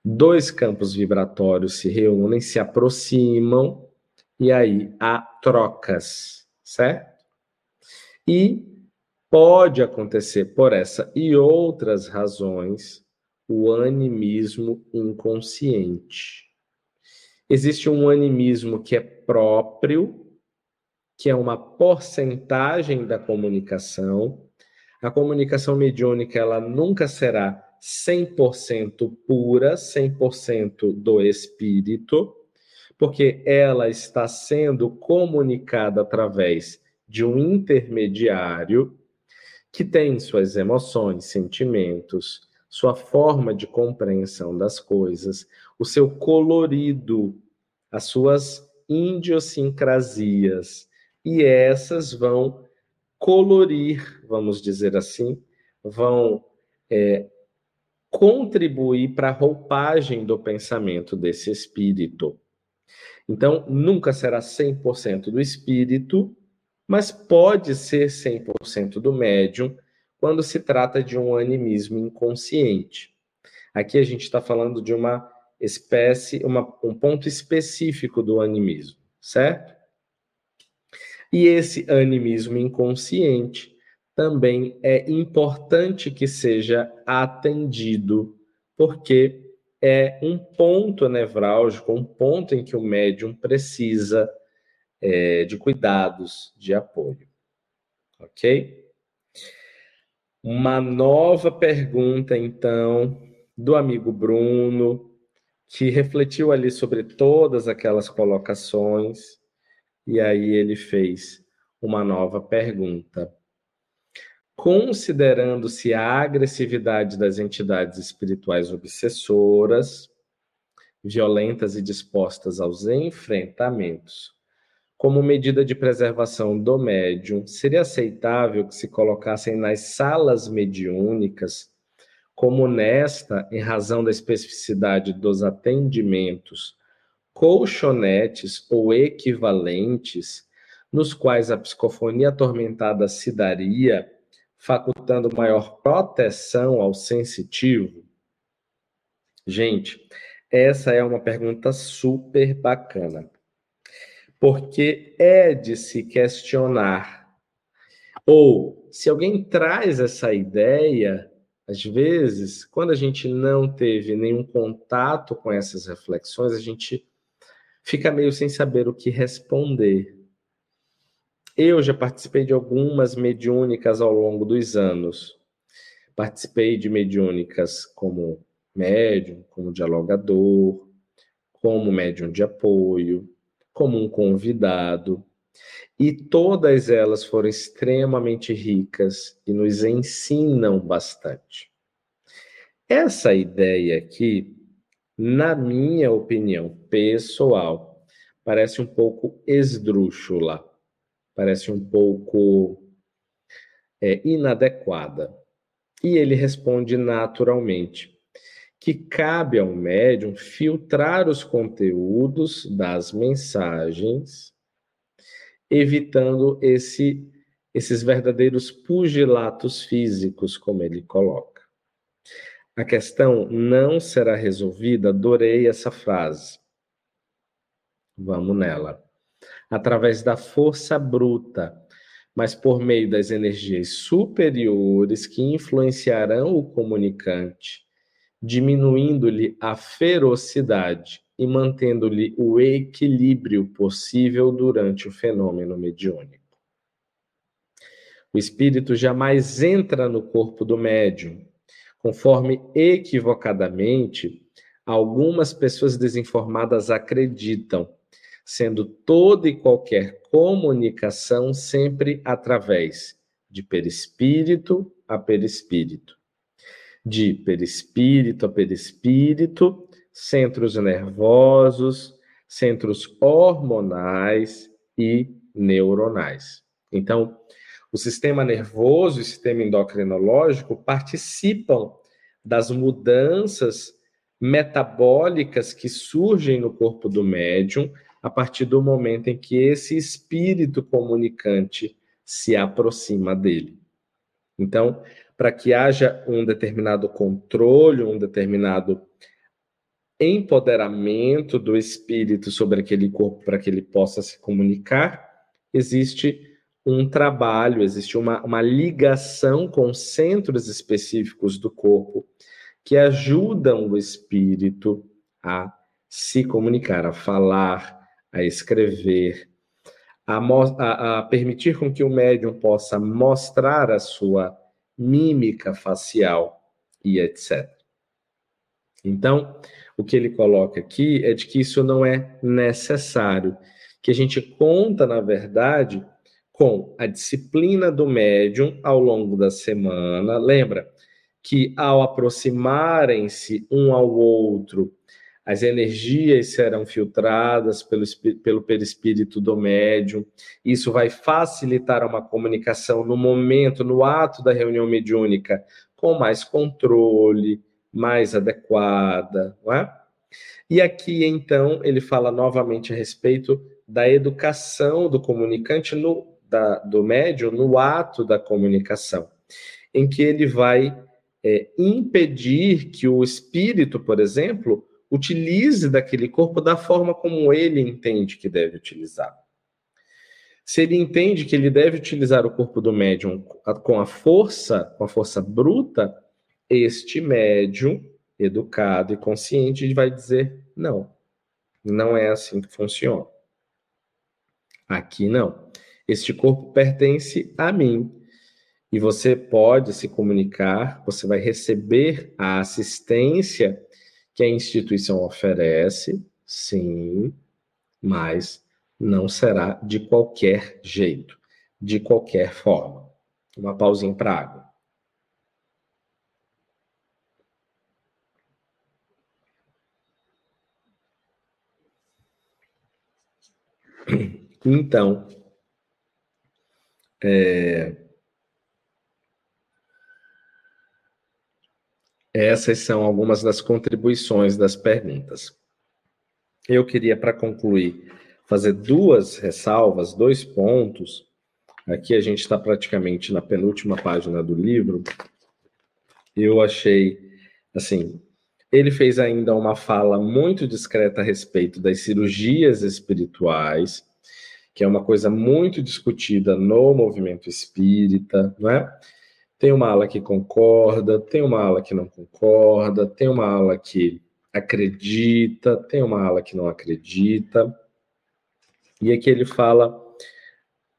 Dois campos vibratórios se reúnem, se aproximam, e aí há trocas certo? E pode acontecer por essa e outras razões o animismo inconsciente. Existe um animismo que é próprio, que é uma porcentagem da comunicação. A comunicação mediúnica ela nunca será 100% pura, 100% do espírito porque ela está sendo comunicada através de um intermediário que tem suas emoções, sentimentos, sua forma de compreensão das coisas, o seu colorido, as suas idiosincrasias. E essas vão colorir, vamos dizer assim, vão é, contribuir para a roupagem do pensamento desse espírito. Então, nunca será 100% do espírito, mas pode ser 100% do médium quando se trata de um animismo inconsciente. Aqui a gente está falando de uma espécie, uma, um ponto específico do animismo, certo? E esse animismo inconsciente também é importante que seja atendido, porque é um ponto nevrálgico, um ponto em que o médium precisa é, de cuidados, de apoio. Ok? Uma nova pergunta, então, do amigo Bruno, que refletiu ali sobre todas aquelas colocações, e aí ele fez uma nova pergunta. Considerando-se a agressividade das entidades espirituais obsessoras, violentas e dispostas aos enfrentamentos, como medida de preservação do médium, seria aceitável que se colocassem nas salas mediúnicas, como nesta, em razão da especificidade dos atendimentos, colchonetes ou equivalentes, nos quais a psicofonia atormentada se daria, facultando maior proteção ao sensitivo? Gente, essa é uma pergunta super bacana porque é de se questionar. Ou, se alguém traz essa ideia, às vezes, quando a gente não teve nenhum contato com essas reflexões, a gente fica meio sem saber o que responder. Eu já participei de algumas mediúnicas ao longo dos anos. Participei de mediúnicas como médium, como dialogador, como médium de apoio, como um convidado, e todas elas foram extremamente ricas e nos ensinam bastante. Essa ideia aqui, na minha opinião pessoal, parece um pouco esdrúxula, parece um pouco é, inadequada. E ele responde naturalmente que cabe ao médium filtrar os conteúdos das mensagens, evitando esse, esses verdadeiros pugilatos físicos, como ele coloca. A questão não será resolvida, adorei essa frase. Vamos nela. Através da força bruta, mas por meio das energias superiores que influenciarão o comunicante diminuindo-lhe a ferocidade e mantendo-lhe o equilíbrio possível durante o fenômeno mediúnico. O espírito jamais entra no corpo do médium, conforme equivocadamente algumas pessoas desinformadas acreditam, sendo toda e qualquer comunicação sempre através de perispírito a perispírito de perispírito a perispírito, centros nervosos, centros hormonais e neuronais. Então, o sistema nervoso e o sistema endocrinológico participam das mudanças metabólicas que surgem no corpo do médium a partir do momento em que esse espírito comunicante se aproxima dele. Então, para que haja um determinado controle, um determinado empoderamento do espírito sobre aquele corpo para que ele possa se comunicar, existe um trabalho, existe uma, uma ligação com centros específicos do corpo que ajudam o espírito a se comunicar, a falar, a escrever, a, a, a permitir com que o médium possa mostrar a sua mímica facial e etc. Então, o que ele coloca aqui é de que isso não é necessário, que a gente conta, na verdade, com a disciplina do médium ao longo da semana. Lembra que ao aproximarem-se um ao outro, as energias serão filtradas pelo, pelo perispírito do médium. Isso vai facilitar uma comunicação no momento, no ato da reunião mediúnica, com mais controle, mais adequada, não é? E aqui, então, ele fala novamente a respeito da educação do comunicante, no, da, do médium, no ato da comunicação, em que ele vai é, impedir que o espírito, por exemplo, utilize daquele corpo da forma como ele entende que deve utilizar. Se ele entende que ele deve utilizar o corpo do médium com a força, com a força bruta, este médium educado e consciente vai dizer não. Não é assim que funciona. Aqui não. Este corpo pertence a mim. E você pode se comunicar, você vai receber a assistência que a instituição oferece, sim, mas não será de qualquer jeito, de qualquer forma. Uma pausinha para água. Então, é, Essas são algumas das contribuições das perguntas. Eu queria, para concluir, fazer duas ressalvas, dois pontos. Aqui a gente está praticamente na penúltima página do livro. Eu achei, assim, ele fez ainda uma fala muito discreta a respeito das cirurgias espirituais, que é uma coisa muito discutida no movimento espírita, não é? Tem uma ala que concorda, tem uma ala que não concorda, tem uma ala que acredita, tem uma ala que não acredita. E aqui ele fala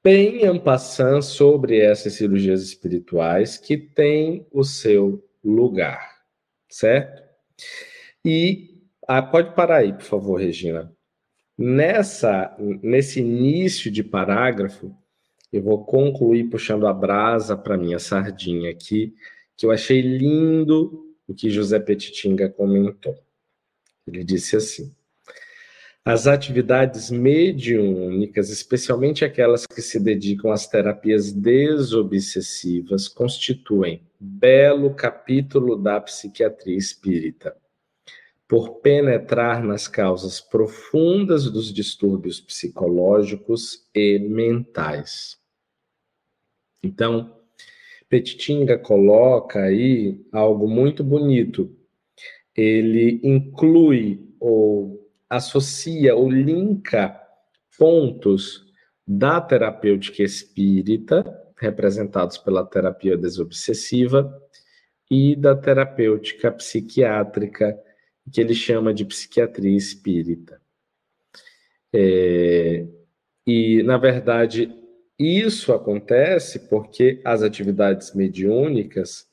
bem en passant sobre essas cirurgias espirituais que tem o seu lugar, certo? E ah, pode parar aí, por favor, Regina. Nessa, nesse início de parágrafo, eu vou concluir puxando a brasa para minha sardinha aqui, que eu achei lindo o que José Petitinga comentou. Ele disse assim: as atividades mediúnicas, especialmente aquelas que se dedicam às terapias desobsessivas, constituem belo capítulo da psiquiatria espírita por penetrar nas causas profundas dos distúrbios psicológicos e mentais. Então, Petitinga coloca aí algo muito bonito. Ele inclui ou associa ou linka pontos da terapêutica espírita, representados pela terapia desobsessiva, e da terapêutica psiquiátrica, que ele chama de psiquiatria espírita. É, e, na verdade, isso acontece porque as atividades mediúnicas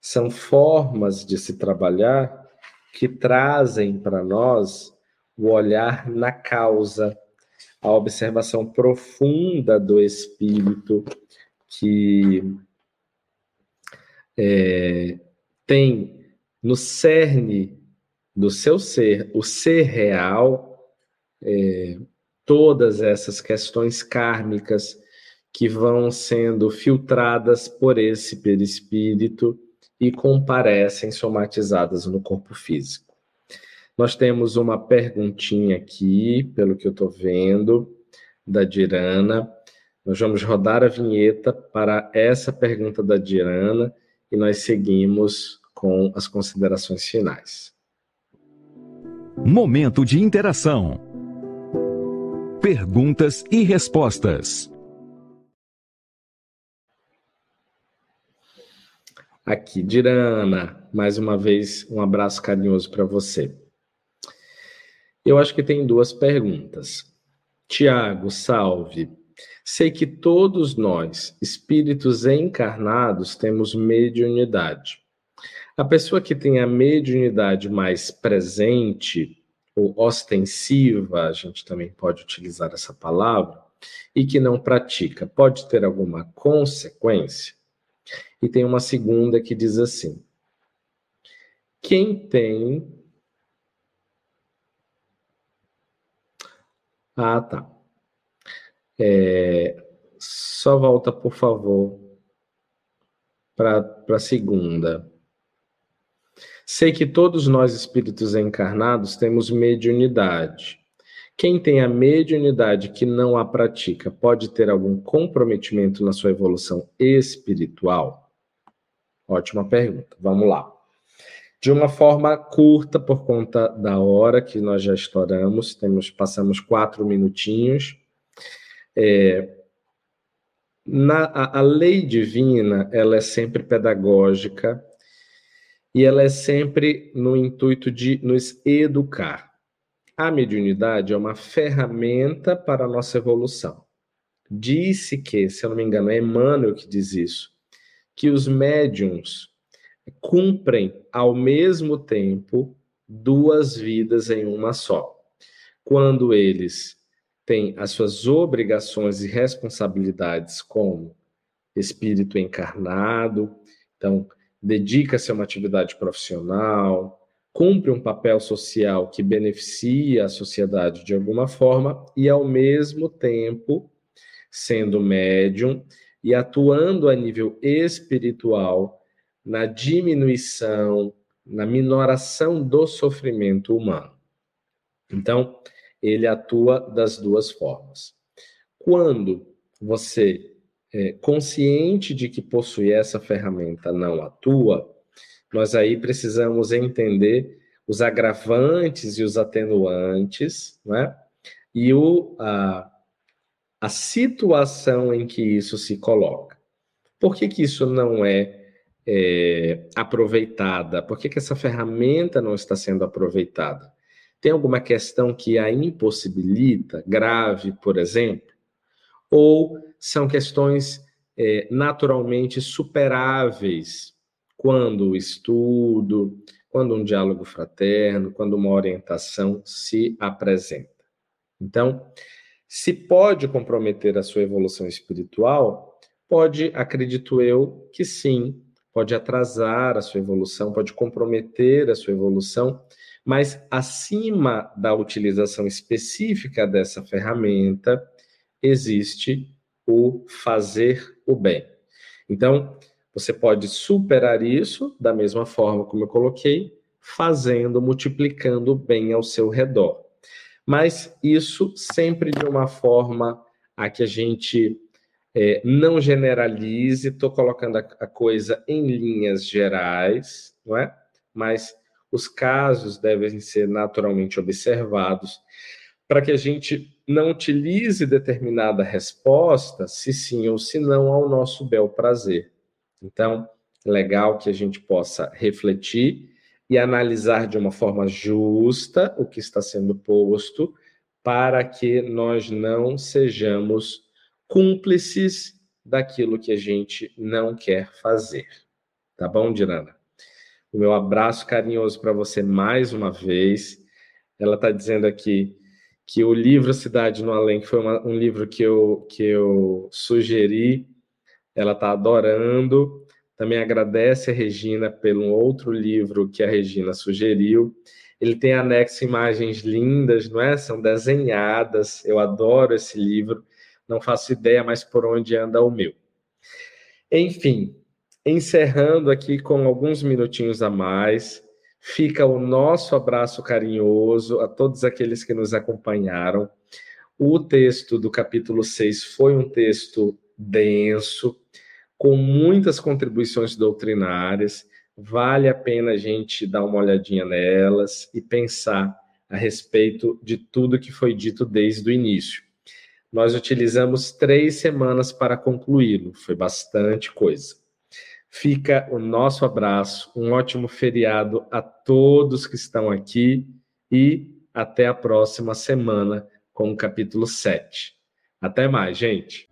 são formas de se trabalhar que trazem para nós o olhar na causa, a observação profunda do espírito que é, tem no cerne do seu ser, o ser real, é, todas essas questões kármicas que vão sendo filtradas por esse perispírito e comparecem somatizadas no corpo físico. Nós temos uma perguntinha aqui, pelo que eu estou vendo, da Dirana. Nós vamos rodar a vinheta para essa pergunta da Dirana e nós seguimos com as considerações finais. Momento de interação. Perguntas e respostas. Aqui, Dirana, mais uma vez, um abraço carinhoso para você. Eu acho que tem duas perguntas. Tiago, salve. Sei que todos nós, espíritos encarnados, temos mediunidade. A pessoa que tem a mediunidade mais presente, ou ostensiva, a gente também pode utilizar essa palavra, e que não pratica, pode ter alguma consequência? E tem uma segunda que diz assim: Quem tem. Ah, tá. É... Só volta, por favor, para a segunda. Sei que todos nós espíritos encarnados temos mediunidade quem tem a mediunidade que não a pratica pode ter algum comprometimento na sua evolução espiritual? Ótima pergunta. Vamos lá. De uma forma curta, por conta da hora que nós já estouramos, temos, passamos quatro minutinhos. É, na, a, a lei divina, ela é sempre pedagógica e ela é sempre no intuito de nos educar. A mediunidade é uma ferramenta para a nossa evolução. Disse que, se eu não me engano, é Emmanuel que diz isso, que os médiums cumprem ao mesmo tempo duas vidas em uma só. Quando eles têm as suas obrigações e responsabilidades como espírito encarnado, então dedica-se a uma atividade profissional, cumpre um papel social que beneficia a sociedade de alguma forma e, ao mesmo tempo, sendo médium e atuando a nível espiritual na diminuição, na minoração do sofrimento humano. Então, ele atua das duas formas. Quando você é consciente de que possui essa ferramenta não atua, nós aí precisamos entender os agravantes e os atenuantes, né? E o, a, a situação em que isso se coloca. Por que, que isso não é, é aproveitada? Por que, que essa ferramenta não está sendo aproveitada? Tem alguma questão que a impossibilita, grave, por exemplo? Ou são questões é, naturalmente superáveis quando o estudo, quando um diálogo fraterno, quando uma orientação se apresenta. Então, se pode comprometer a sua evolução espiritual, pode, acredito eu, que sim, pode atrasar a sua evolução, pode comprometer a sua evolução, mas acima da utilização específica dessa ferramenta, existe o fazer o bem. Então, você pode superar isso da mesma forma como eu coloquei, fazendo, multiplicando bem ao seu redor. Mas isso sempre de uma forma a que a gente é, não generalize, estou colocando a, a coisa em linhas gerais, não é? Mas os casos devem ser naturalmente observados para que a gente não utilize determinada resposta, se sim ou se não, ao nosso bel prazer. Então, legal que a gente possa refletir e analisar de uma forma justa o que está sendo posto, para que nós não sejamos cúmplices daquilo que a gente não quer fazer. Tá bom, Dirana? O meu abraço carinhoso para você mais uma vez. Ela está dizendo aqui que o livro Cidade no Além, que foi uma, um livro que eu, que eu sugeri, ela está adorando. Também agradece a Regina pelo outro livro que a Regina sugeriu. Ele tem anexo imagens lindas, não é? São desenhadas. Eu adoro esse livro. Não faço ideia mais por onde anda o meu. Enfim, encerrando aqui com alguns minutinhos a mais, fica o nosso abraço carinhoso a todos aqueles que nos acompanharam. O texto do capítulo 6 foi um texto denso, com muitas contribuições doutrinárias. Vale a pena a gente dar uma olhadinha nelas e pensar a respeito de tudo que foi dito desde o início. Nós utilizamos três semanas para concluí-lo, foi bastante coisa. Fica o nosso abraço, um ótimo feriado a todos que estão aqui e até a próxima semana com o capítulo 7. Até mais, gente!